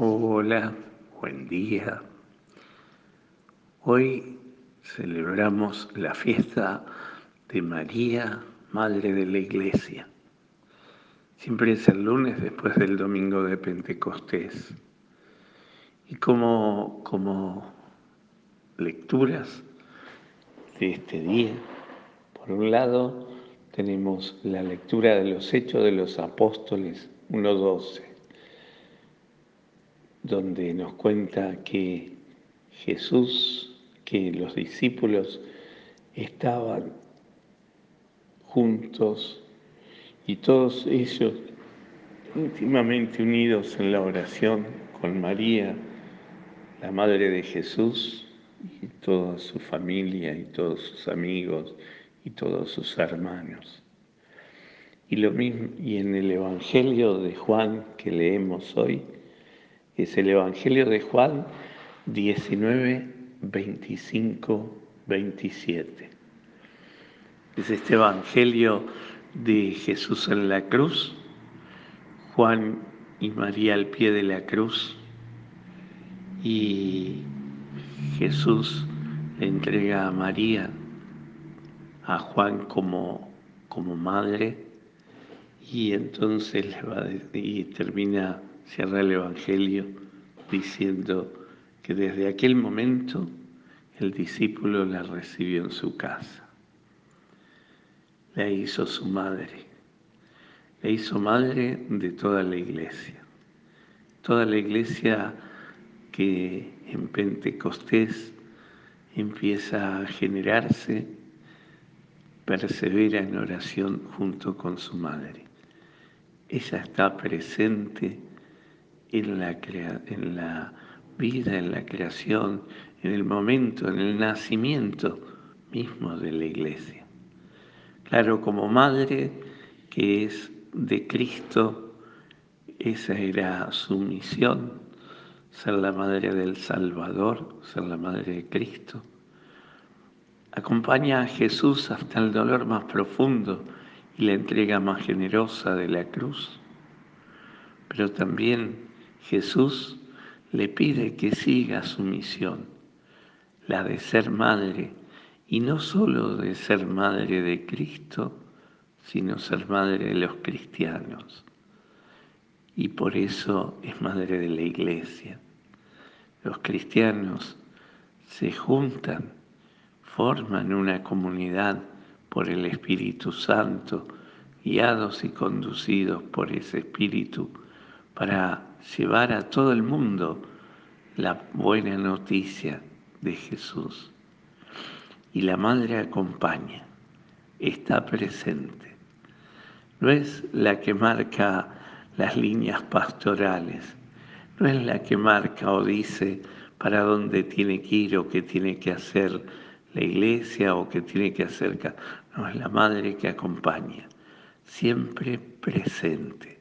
Hola, buen día. Hoy celebramos la fiesta de María, Madre de la Iglesia. Siempre es el lunes después del domingo de Pentecostés. Y como, como lecturas de este día, por un lado tenemos la lectura de los Hechos de los Apóstoles 1.12 donde nos cuenta que Jesús, que los discípulos estaban juntos y todos ellos íntimamente unidos en la oración con María, la Madre de Jesús, y toda su familia y todos sus amigos y todos sus hermanos. Y lo mismo, y en el Evangelio de Juan que leemos hoy, es el Evangelio de Juan 19, 25, 27. Es este Evangelio de Jesús en la cruz, Juan y María al pie de la cruz y Jesús le entrega a María, a Juan como, como madre y entonces le va y termina cierra el Evangelio diciendo que desde aquel momento el discípulo la recibió en su casa. La hizo su madre. La hizo madre de toda la iglesia. Toda la iglesia que en Pentecostés empieza a generarse, persevera en oración junto con su madre. Ella está presente en la, en la vida, en la creación, en el momento, en el nacimiento mismo de la iglesia. Claro, como madre que es de Cristo, esa era su misión, ser la madre del Salvador, ser la madre de Cristo. Acompaña a Jesús hasta el dolor más profundo y la entrega más generosa de la cruz, pero también Jesús le pide que siga su misión, la de ser madre, y no solo de ser madre de Cristo, sino ser madre de los cristianos. Y por eso es madre de la iglesia. Los cristianos se juntan, forman una comunidad por el Espíritu Santo, guiados y conducidos por ese Espíritu para llevar a todo el mundo la buena noticia de Jesús. Y la madre acompaña, está presente. No es la que marca las líneas pastorales, no es la que marca o dice para dónde tiene que ir o qué tiene que hacer la iglesia o qué tiene que hacer. No, es la madre que acompaña, siempre presente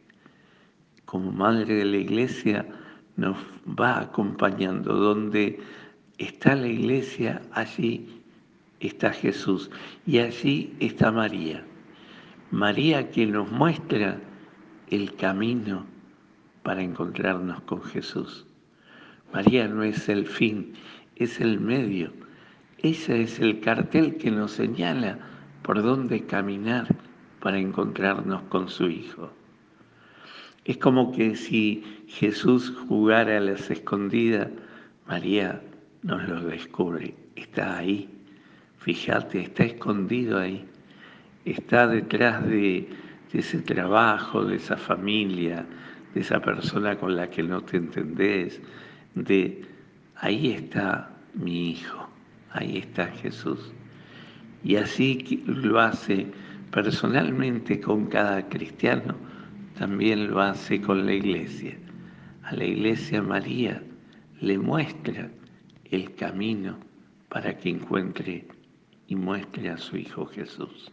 como madre de la iglesia nos va acompañando. Donde está la iglesia, allí está Jesús y allí está María. María que nos muestra el camino para encontrarnos con Jesús. María no es el fin, es el medio. Ese es el cartel que nos señala por dónde caminar para encontrarnos con su Hijo. Es como que si Jesús jugara a las escondidas, María nos lo descubre, está ahí, fíjate, está escondido ahí, está detrás de, ese trabajo, de esa familia, de esa persona con la que no te entendés, de ahí está mi hijo, ahí está Jesús. Y así lo hace personalmente con cada cristiano también lo hace con la iglesia. A la iglesia María le muestra el camino para que encuentre y muestre a su Hijo Jesús.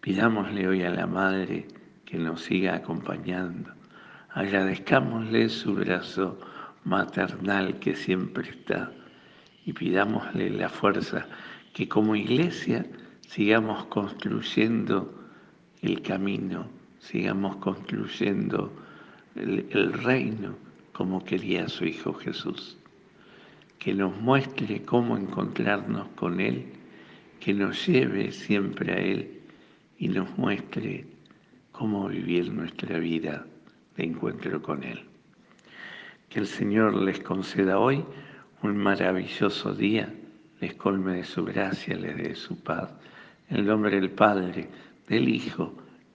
Pidámosle hoy a la Madre que nos siga acompañando. Agradezcámosle su brazo maternal que siempre está y pidámosle la fuerza que como iglesia sigamos construyendo el camino sigamos construyendo el, reino como quería su Hijo Jesús. Que nos muestre cómo encontrarnos con Él, que nos lleve siempre a Él y nos muestre cómo vivir nuestra vida de encuentro con Él. Que el Señor les conceda hoy un maravilloso día, les colme de su gracia, les dé su paz. En el nombre del Padre, del Hijo